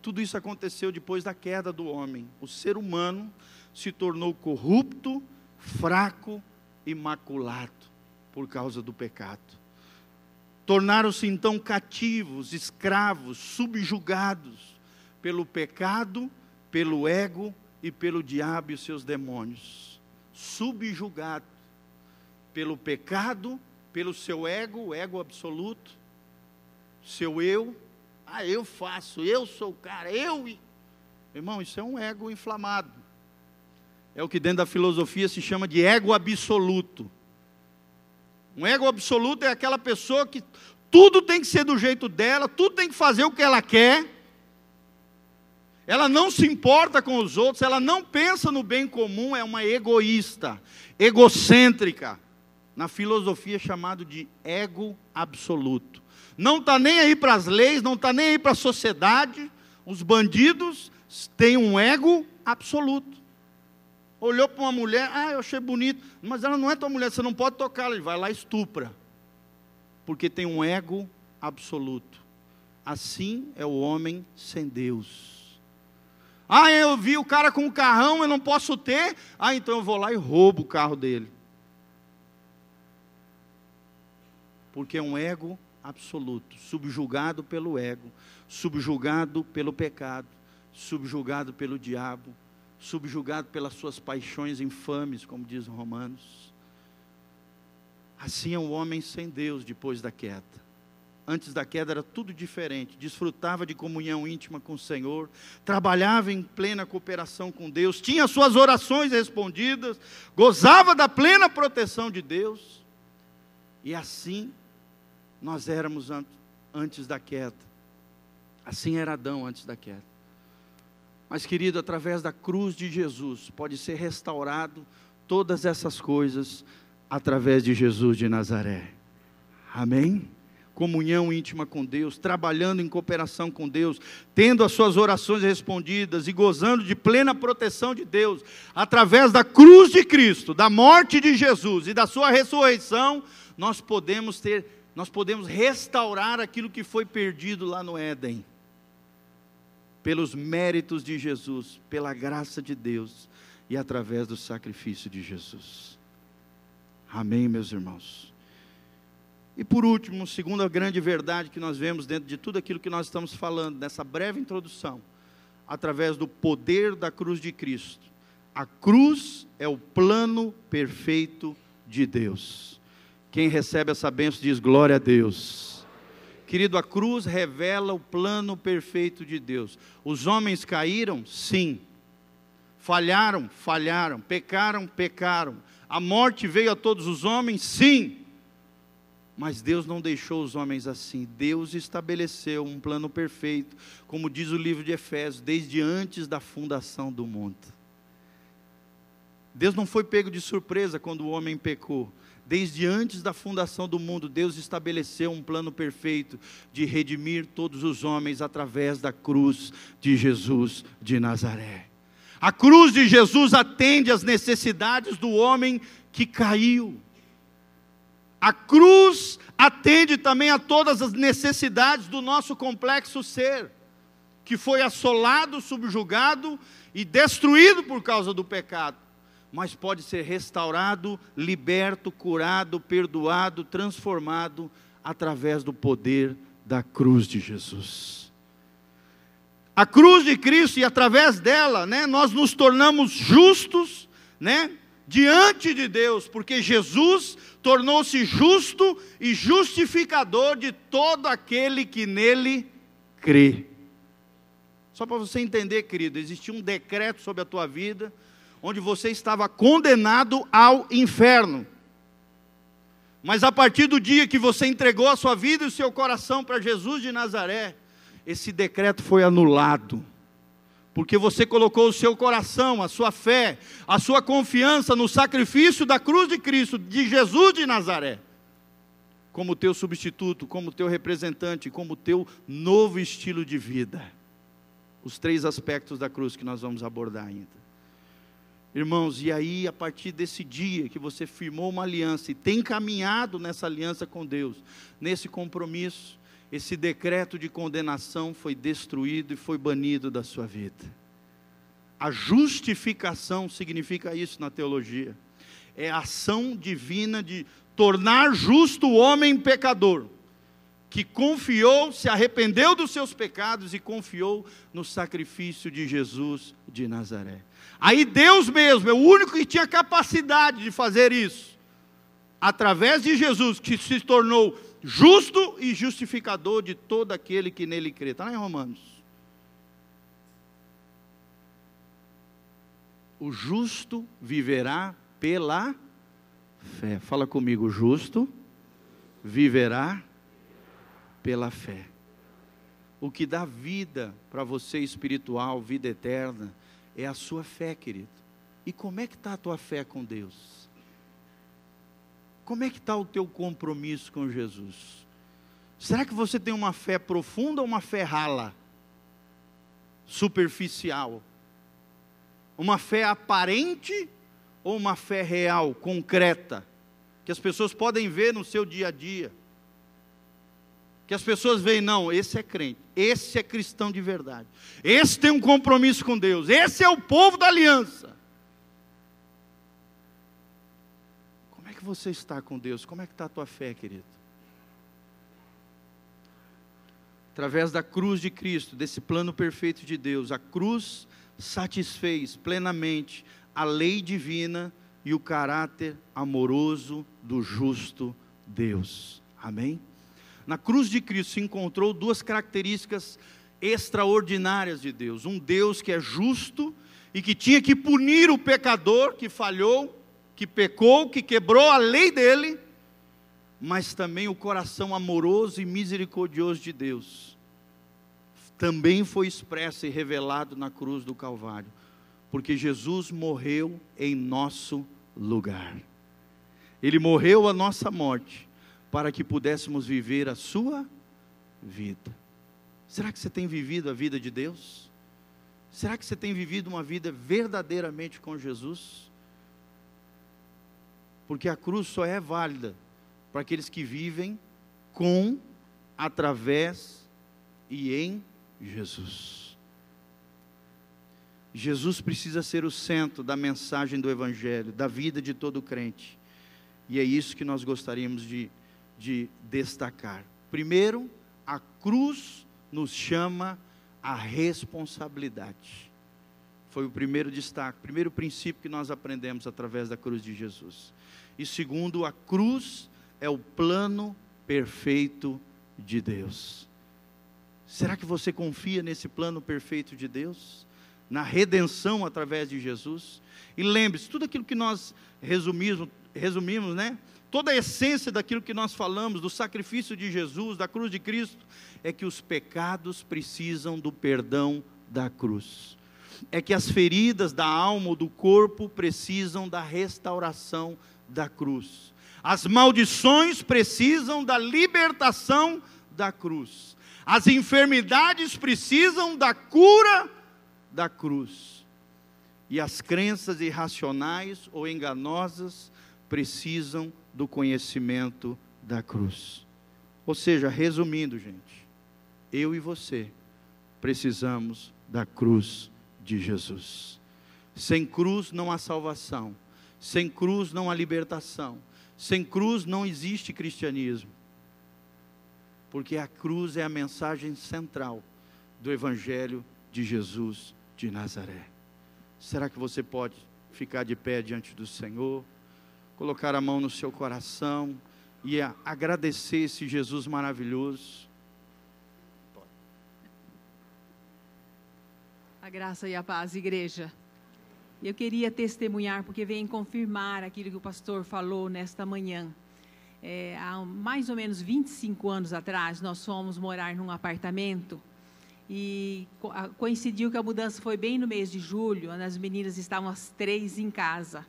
Tudo isso aconteceu depois da queda do homem. O ser humano se tornou corrupto, fraco e maculado por causa do pecado. Tornaram-se então cativos, escravos, subjugados pelo pecado, pelo ego e pelo diabo e os seus demônios subjugado pelo pecado, pelo seu ego, o ego absoluto, seu eu. Ah, eu faço, eu sou o cara, eu. Irmão, isso é um ego inflamado. É o que dentro da filosofia se chama de ego absoluto. Um ego absoluto é aquela pessoa que tudo tem que ser do jeito dela, tudo tem que fazer o que ela quer ela não se importa com os outros, ela não pensa no bem comum, é uma egoísta, egocêntrica, na filosofia chamado de ego absoluto. Não está nem aí para as leis, não está nem aí para a sociedade. Os bandidos têm um ego absoluto. Olhou para uma mulher, ah, eu achei bonito, mas ela não é tua mulher, você não pode tocar, ele vai lá e estupra. Porque tem um ego absoluto. Assim é o homem sem Deus. Ah, eu vi o cara com um carrão, eu não posso ter. Ah, então eu vou lá e roubo o carro dele. Porque é um ego absoluto, subjugado pelo ego, subjugado pelo pecado, subjugado pelo diabo, subjugado pelas suas paixões infames, como diz Romanos. Assim é o homem sem Deus depois da queda antes da queda era tudo diferente. Desfrutava de comunhão íntima com o Senhor, trabalhava em plena cooperação com Deus, tinha suas orações respondidas, gozava da plena proteção de Deus. E assim nós éramos antes da queda. Assim era Adão antes da queda. Mas, querido, através da cruz de Jesus, pode ser restaurado todas essas coisas através de Jesus de Nazaré. Amém? Comunhão íntima com Deus, trabalhando em cooperação com Deus, tendo as suas orações respondidas e gozando de plena proteção de Deus, através da cruz de Cristo, da morte de Jesus e da sua ressurreição, nós podemos ter, nós podemos restaurar aquilo que foi perdido lá no Éden. Pelos méritos de Jesus, pela graça de Deus e através do sacrifício de Jesus. Amém, meus irmãos. E por último, segunda grande verdade que nós vemos dentro de tudo aquilo que nós estamos falando, nessa breve introdução, através do poder da cruz de Cristo. A cruz é o plano perfeito de Deus. Quem recebe essa bênção diz glória a Deus. Querido, a cruz revela o plano perfeito de Deus. Os homens caíram? Sim. Falharam? Falharam. Pecaram? Pecaram. A morte veio a todos os homens? Sim. Mas Deus não deixou os homens assim. Deus estabeleceu um plano perfeito, como diz o livro de Efésios, desde antes da fundação do mundo. Deus não foi pego de surpresa quando o homem pecou. Desde antes da fundação do mundo, Deus estabeleceu um plano perfeito de redimir todos os homens através da cruz de Jesus de Nazaré. A cruz de Jesus atende às necessidades do homem que caiu. A cruz atende também a todas as necessidades do nosso complexo ser, que foi assolado, subjugado e destruído por causa do pecado, mas pode ser restaurado, liberto, curado, perdoado, transformado através do poder da cruz de Jesus. A cruz de Cristo e através dela, né, nós nos tornamos justos, né, diante de Deus, porque Jesus tornou-se justo e justificador de todo aquele que nele crê. Só para você entender, querido, existia um decreto sobre a tua vida, onde você estava condenado ao inferno. Mas a partir do dia que você entregou a sua vida e o seu coração para Jesus de Nazaré, esse decreto foi anulado. Porque você colocou o seu coração, a sua fé, a sua confiança no sacrifício da cruz de Cristo, de Jesus de Nazaré, como teu substituto, como teu representante, como teu novo estilo de vida. Os três aspectos da cruz que nós vamos abordar ainda. Irmãos, e aí, a partir desse dia que você firmou uma aliança e tem caminhado nessa aliança com Deus, nesse compromisso, esse decreto de condenação foi destruído e foi banido da sua vida. A justificação significa isso na teologia. É a ação divina de tornar justo o homem pecador, que confiou, se arrependeu dos seus pecados e confiou no sacrifício de Jesus de Nazaré. Aí Deus mesmo é o único que tinha capacidade de fazer isso. Através de Jesus, que se tornou justo e justificador de todo aquele que nele crê. Está lá em Romanos. O justo viverá pela fé. Fala comigo, justo viverá pela fé. O que dá vida para você espiritual, vida eterna, é a sua fé, querido. E como é que está a tua fé com Deus? Como é que está o teu compromisso com Jesus? Será que você tem uma fé profunda ou uma fé rala? Superficial? Uma fé aparente ou uma fé real, concreta? Que as pessoas podem ver no seu dia a dia que as pessoas veem, não, esse é crente, esse é cristão de verdade, esse tem um compromisso com Deus, esse é o povo da aliança. Como é que você está com Deus? Como é que está a tua fé, querido? Através da cruz de Cristo, desse plano perfeito de Deus, a cruz satisfez plenamente a lei divina e o caráter amoroso do justo Deus. Amém? Na cruz de Cristo se encontrou duas características extraordinárias de Deus: um Deus que é justo e que tinha que punir o pecador que falhou, que pecou, que quebrou a lei dele, mas também o coração amoroso e misericordioso de Deus. Também foi expresso e revelado na cruz do Calvário, porque Jesus morreu em nosso lugar. Ele morreu a nossa morte para que pudéssemos viver a sua vida. Será que você tem vivido a vida de Deus? Será que você tem vivido uma vida verdadeiramente com Jesus? Porque a cruz só é válida para aqueles que vivem com, através e em Jesus. Jesus precisa ser o centro da mensagem do Evangelho, da vida de todo crente. E é isso que nós gostaríamos de de destacar. Primeiro, a cruz nos chama a responsabilidade. Foi o primeiro destaque, o primeiro princípio que nós aprendemos através da cruz de Jesus. E segundo, a cruz é o plano perfeito de Deus. Será que você confia nesse plano perfeito de Deus? Na redenção através de Jesus? E lembre-se, tudo aquilo que nós resumimos, resumimos, né? toda a essência daquilo que nós falamos, do sacrifício de Jesus, da cruz de Cristo, é que os pecados precisam do perdão da cruz. É que as feridas da alma ou do corpo precisam da restauração da cruz. As maldições precisam da libertação da cruz. As enfermidades precisam da cura da cruz. E as crenças irracionais ou enganosas precisam do conhecimento da cruz. Ou seja, resumindo, gente, eu e você precisamos da cruz de Jesus. Sem cruz não há salvação, sem cruz não há libertação, sem cruz não existe cristianismo. Porque a cruz é a mensagem central do Evangelho de Jesus de Nazaré. Será que você pode ficar de pé diante do Senhor, colocar a mão no seu coração e agradecer esse Jesus maravilhoso. A graça e a paz, igreja. Eu queria testemunhar, porque vem confirmar aquilo que o pastor falou nesta manhã. É, há mais ou menos 25 anos atrás, nós fomos morar num apartamento e coincidiu que a mudança foi bem no mês de julho, as meninas estavam as três em casa.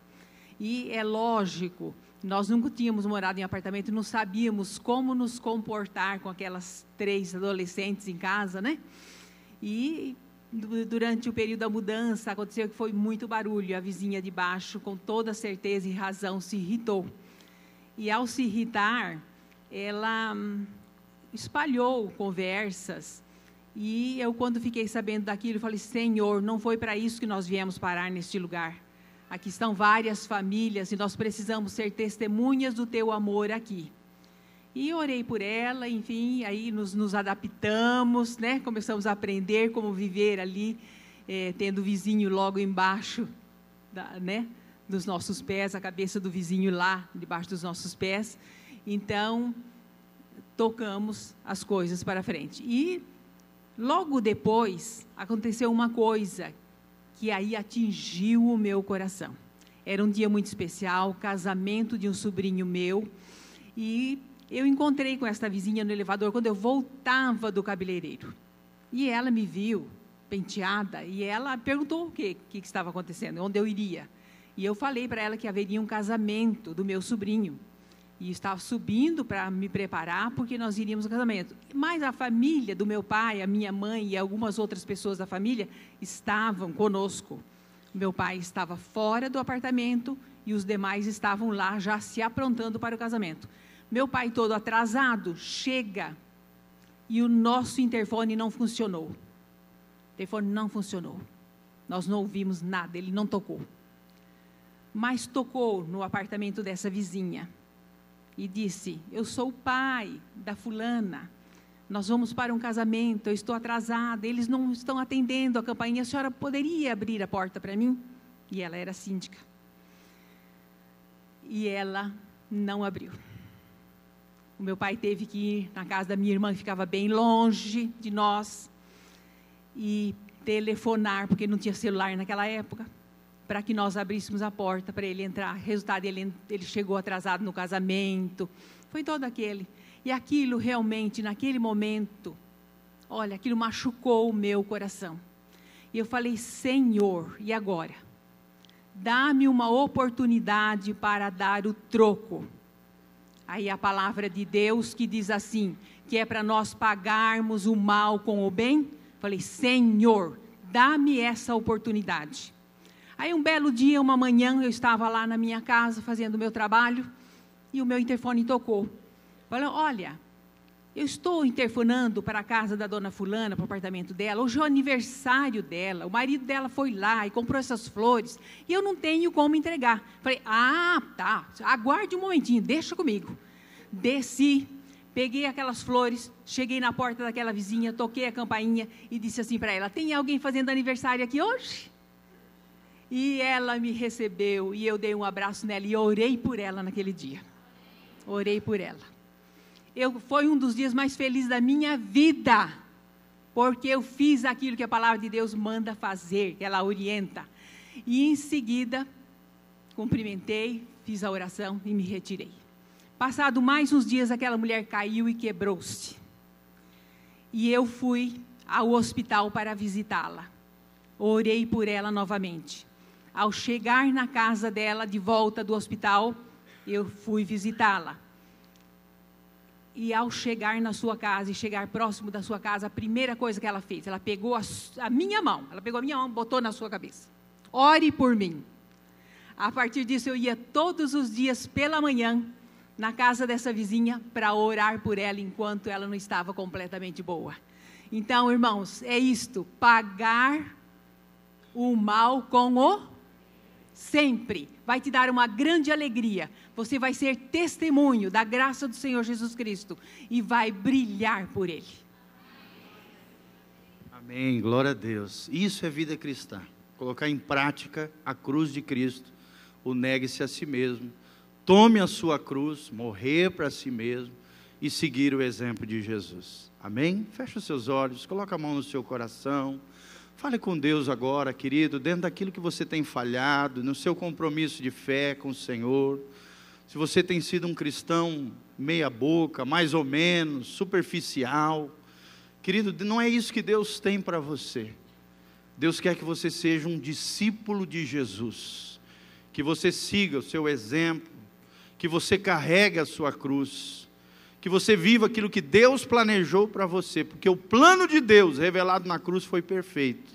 E é lógico, nós nunca tínhamos morado em apartamento, não sabíamos como nos comportar com aquelas três adolescentes em casa, né? E durante o período da mudança aconteceu que foi muito barulho. A vizinha de baixo, com toda certeza e razão, se irritou. E ao se irritar, ela hum, espalhou conversas e eu, quando fiquei sabendo daquilo, falei: Senhor, não foi para isso que nós viemos parar neste lugar. Aqui estão várias famílias e nós precisamos ser testemunhas do teu amor aqui. E orei por ela, enfim, aí nos, nos adaptamos, né? começamos a aprender como viver ali, é, tendo o vizinho logo embaixo da, né? dos nossos pés, a cabeça do vizinho lá, debaixo dos nossos pés. Então, tocamos as coisas para frente. E Logo depois, aconteceu uma coisa que aí atingiu o meu coração. Era um dia muito especial, casamento de um sobrinho meu, e eu encontrei com esta vizinha no elevador quando eu voltava do cabeleireiro. E ela me viu penteada e ela perguntou o que, que estava acontecendo, onde eu iria. E eu falei para ela que haveria um casamento do meu sobrinho e estava subindo para me preparar porque nós iríamos ao casamento. Mas a família do meu pai, a minha mãe e algumas outras pessoas da família estavam conosco. Meu pai estava fora do apartamento e os demais estavam lá já se aprontando para o casamento. Meu pai todo atrasado chega e o nosso interfone não funcionou. O interfone não funcionou. Nós não ouvimos nada, ele não tocou. Mas tocou no apartamento dessa vizinha e disse: Eu sou o pai da fulana. Nós vamos para um casamento, eu estou atrasada, eles não estão atendendo a campainha, a senhora poderia abrir a porta para mim? E ela era síndica. E ela não abriu. O meu pai teve que ir na casa da minha irmã, que ficava bem longe de nós, e telefonar, porque não tinha celular naquela época para que nós abríssemos a porta para ele entrar. Resultado, ele, ele chegou atrasado no casamento. Foi todo aquele. E aquilo realmente, naquele momento, olha, aquilo machucou o meu coração. E eu falei, Senhor, e agora? Dá-me uma oportunidade para dar o troco. Aí a palavra de Deus que diz assim: que é para nós pagarmos o mal com o bem. Falei, Senhor, dá-me essa oportunidade. Aí um belo dia, uma manhã, eu estava lá na minha casa fazendo o meu trabalho e o meu interfone tocou. Falei, olha, eu estou interfonando para a casa da dona fulana, para o apartamento dela. Hoje é o aniversário dela. O marido dela foi lá e comprou essas flores. E eu não tenho como entregar. Falei, ah, tá. Aguarde um momentinho, deixa comigo. Desci, peguei aquelas flores, cheguei na porta daquela vizinha, toquei a campainha e disse assim para ela: Tem alguém fazendo aniversário aqui hoje? E ela me recebeu e eu dei um abraço nela e orei por ela naquele dia. Orei por ela. Eu, foi um dos dias mais felizes da minha vida, porque eu fiz aquilo que a palavra de Deus manda fazer, que ela orienta. E em seguida, cumprimentei, fiz a oração e me retirei. Passado mais uns dias, aquela mulher caiu e quebrou-se. E eu fui ao hospital para visitá-la. Orei por ela novamente. Ao chegar na casa dela, de volta do hospital, eu fui visitá-la. E ao chegar na sua casa e chegar próximo da sua casa, a primeira coisa que ela fez, ela pegou a, a minha mão, ela pegou a minha mão, botou na sua cabeça. Ore por mim. A partir disso, eu ia todos os dias pela manhã na casa dessa vizinha para orar por ela enquanto ela não estava completamente boa. Então, irmãos, é isto: pagar o mal com o sempre vai te dar uma grande alegria. Você vai ser testemunho da graça do Senhor Jesus Cristo e vai brilhar por Ele. Amém, glória a Deus. Isso é vida cristã. colocar em prática a cruz de Cristo, o negue-se a si mesmo, tome a sua cruz, morrer para si mesmo e seguir o exemplo de Jesus. Amém? Feche os seus olhos, coloque a mão no seu coração. Fale com Deus agora, querido, dentro daquilo que você tem falhado, no seu compromisso de fé com o Senhor. Se você tem sido um cristão meia-boca, mais ou menos, superficial, querido, não é isso que Deus tem para você. Deus quer que você seja um discípulo de Jesus, que você siga o seu exemplo, que você carregue a sua cruz, que você viva aquilo que Deus planejou para você, porque o plano de Deus revelado na cruz foi perfeito,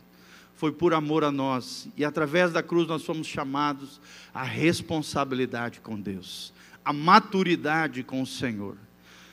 foi por amor a nós, e através da cruz nós somos chamados à responsabilidade com Deus, à maturidade com o Senhor.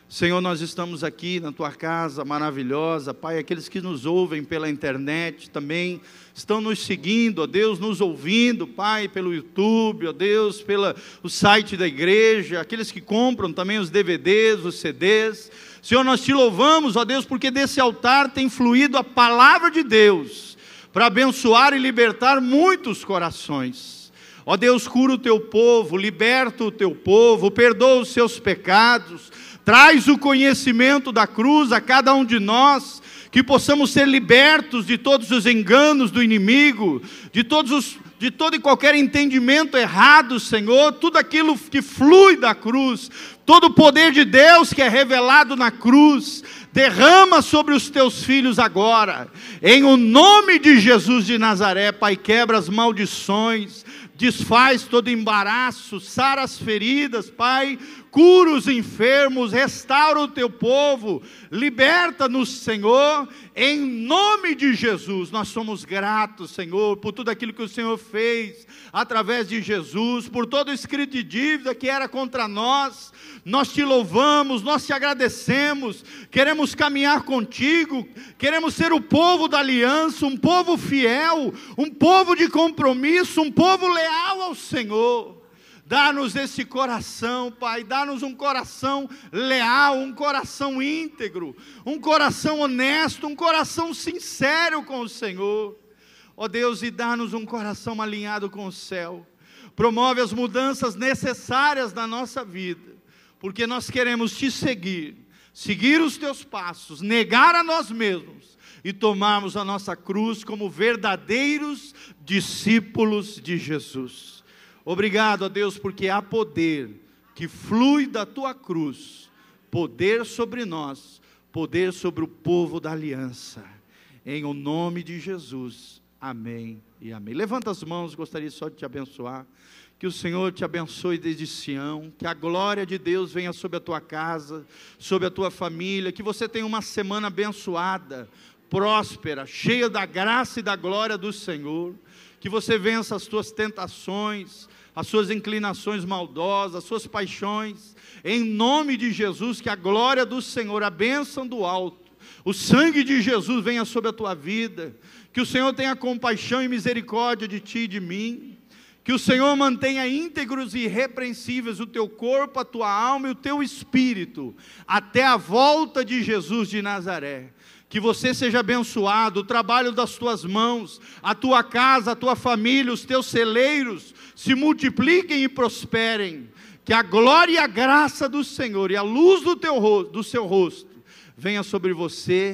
Senhor, nós estamos aqui na tua casa maravilhosa, Pai, aqueles que nos ouvem pela internet também estão nos seguindo, ó Deus, nos ouvindo, Pai, pelo YouTube, ó Deus, pelo site da igreja, aqueles que compram também os DVDs, os CDs. Senhor, nós te louvamos, ó Deus, porque desse altar tem fluído a palavra de Deus para abençoar e libertar muitos corações. Ó Deus, cura o teu povo, liberta o teu povo, perdoa os seus pecados Traz o conhecimento da cruz a cada um de nós, que possamos ser libertos de todos os enganos do inimigo, de todos os de todo e qualquer entendimento errado, Senhor, tudo aquilo que flui da cruz, todo o poder de Deus que é revelado na cruz, derrama sobre os teus filhos agora, em o nome de Jesus de Nazaré, Pai, quebra as maldições, desfaz todo embaraço, sara as feridas, Pai, cura os enfermos, restaura o teu povo, liberta-nos, Senhor, em nome de Jesus. Nós somos gratos, Senhor, por tudo aquilo que o Senhor fez através de Jesus, por todo escrito de dívida que era contra nós. Nós te louvamos, nós te agradecemos, queremos caminhar contigo, queremos ser o povo da aliança, um povo fiel, um povo de compromisso, um povo leal ao Senhor. Dá-nos esse coração, Pai, dá-nos um coração leal, um coração íntegro, um coração honesto, um coração sincero com o Senhor. Ó Deus, e dá-nos um coração alinhado com o céu. Promove as mudanças necessárias na nossa vida, porque nós queremos te seguir, seguir os teus passos, negar a nós mesmos e tomarmos a nossa cruz como verdadeiros discípulos de Jesus. Obrigado a Deus, porque há poder que flui da tua cruz, poder sobre nós, poder sobre o povo da aliança. Em o nome de Jesus. Amém e amém. Levanta as mãos, gostaria só de te abençoar. Que o Senhor te abençoe desde Sião, que a glória de Deus venha sobre a tua casa, sobre a tua família, que você tenha uma semana abençoada, próspera, cheia da graça e da glória do Senhor, que você vença as tuas tentações, as suas inclinações maldosas, as suas paixões, em nome de Jesus, que a glória do Senhor, a bênção do alto, o sangue de Jesus venha sobre a tua vida, que o Senhor tenha compaixão e misericórdia de ti e de mim, que o Senhor mantenha íntegros e irrepreensíveis o teu corpo, a tua alma e o teu espírito, até a volta de Jesus de Nazaré que você seja abençoado, o trabalho das tuas mãos, a tua casa, a tua família, os teus celeiros se multipliquem e prosperem, que a glória e a graça do Senhor e a luz do, teu, do seu rosto venha sobre você